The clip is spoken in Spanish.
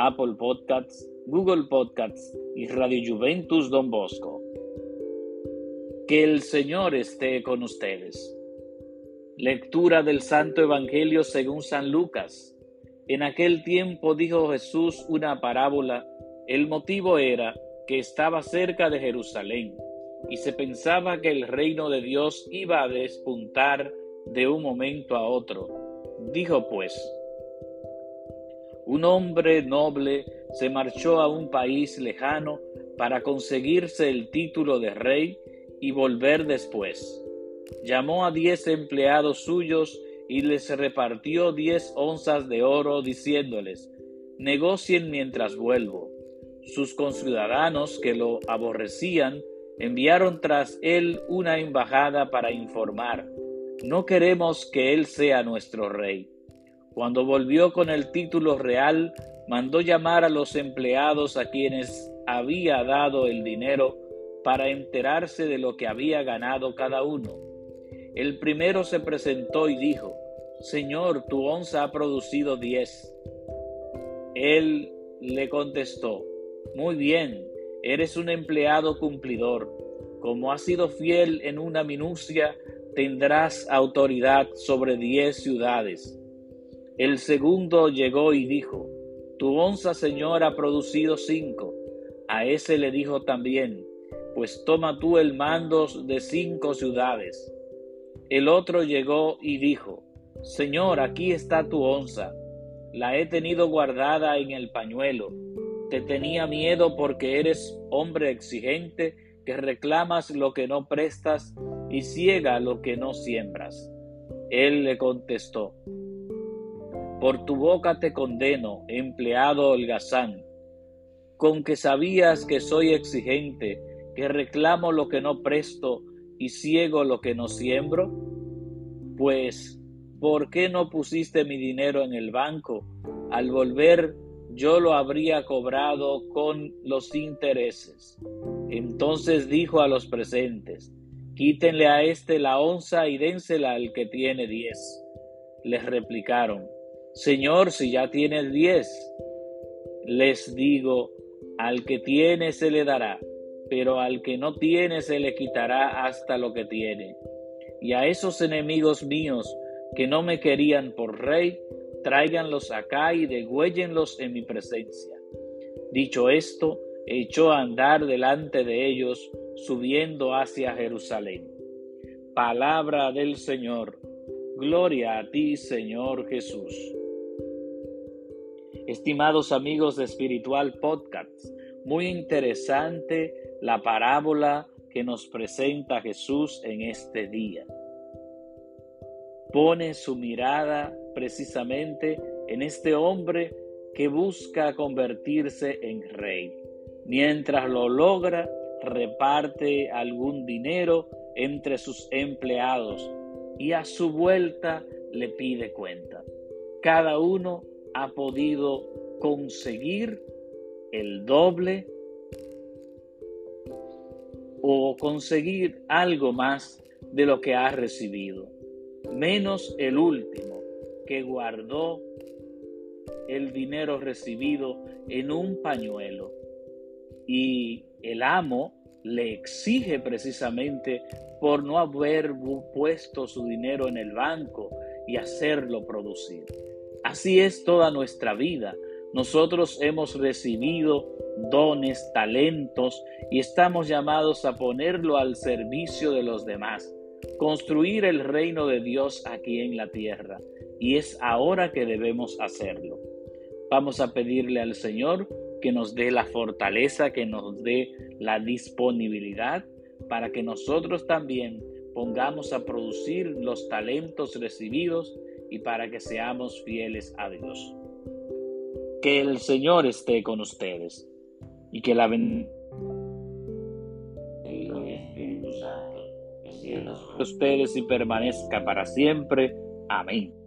Apple Podcasts, Google Podcasts y Radio Juventus Don Bosco. Que el Señor esté con ustedes. Lectura del Santo Evangelio según San Lucas. En aquel tiempo dijo Jesús una parábola. El motivo era que estaba cerca de Jerusalén y se pensaba que el reino de Dios iba a despuntar de un momento a otro. Dijo pues, un hombre noble se marchó a un país lejano para conseguirse el título de rey y volver después llamó a diez empleados suyos y les repartió diez onzas de oro, diciéndoles, negocien mientras vuelvo. Sus conciudadanos que lo aborrecían enviaron tras él una embajada para informar, no queremos que él sea nuestro rey. Cuando volvió con el título real, mandó llamar a los empleados a quienes había dado el dinero para enterarse de lo que había ganado cada uno el primero se presentó y dijo, Señor, tu onza ha producido diez. Él le contestó, Muy bien, eres un empleado cumplidor. Como has sido fiel en una minucia, tendrás autoridad sobre diez ciudades. El segundo llegó y dijo, Tu onza, Señor, ha producido cinco. A ese le dijo también, Pues toma tú el mando de cinco ciudades. El otro llegó y dijo, Señor, aquí está tu onza. La he tenido guardada en el pañuelo. Te tenía miedo porque eres hombre exigente que reclamas lo que no prestas y ciega lo que no siembras. Él le contestó, Por tu boca te condeno, empleado holgazán, con que sabías que soy exigente, que reclamo lo que no presto y ciego lo que no siembro? Pues, ¿por qué no pusiste mi dinero en el banco? Al volver yo lo habría cobrado con los intereses. Entonces dijo a los presentes, quítenle a éste la onza y dénsela al que tiene diez. Les replicaron, Señor, si ya tienes diez. Les digo, al que tiene se le dará pero al que no tiene se le quitará hasta lo que tiene. Y a esos enemigos míos que no me querían por rey, tráiganlos acá y degüéllenlos en mi presencia. Dicho esto, echó a andar delante de ellos, subiendo hacia Jerusalén. Palabra del Señor. Gloria a ti, Señor Jesús. Estimados amigos de Espiritual Podcast, muy interesante la parábola que nos presenta Jesús en este día. Pone su mirada precisamente en este hombre que busca convertirse en rey. Mientras lo logra, reparte algún dinero entre sus empleados y a su vuelta le pide cuenta. Cada uno ha podido conseguir el doble o conseguir algo más de lo que ha recibido, menos el último que guardó el dinero recibido en un pañuelo. Y el amo le exige precisamente por no haber puesto su dinero en el banco y hacerlo producir. Así es toda nuestra vida. Nosotros hemos recibido dones, talentos y estamos llamados a ponerlo al servicio de los demás, construir el reino de Dios aquí en la tierra. Y es ahora que debemos hacerlo. Vamos a pedirle al Señor que nos dé la fortaleza, que nos dé la disponibilidad para que nosotros también pongamos a producir los talentos recibidos y para que seamos fieles a Dios. Que el Señor esté con ustedes y que la bendición de ustedes y permanezca para siempre. Amén.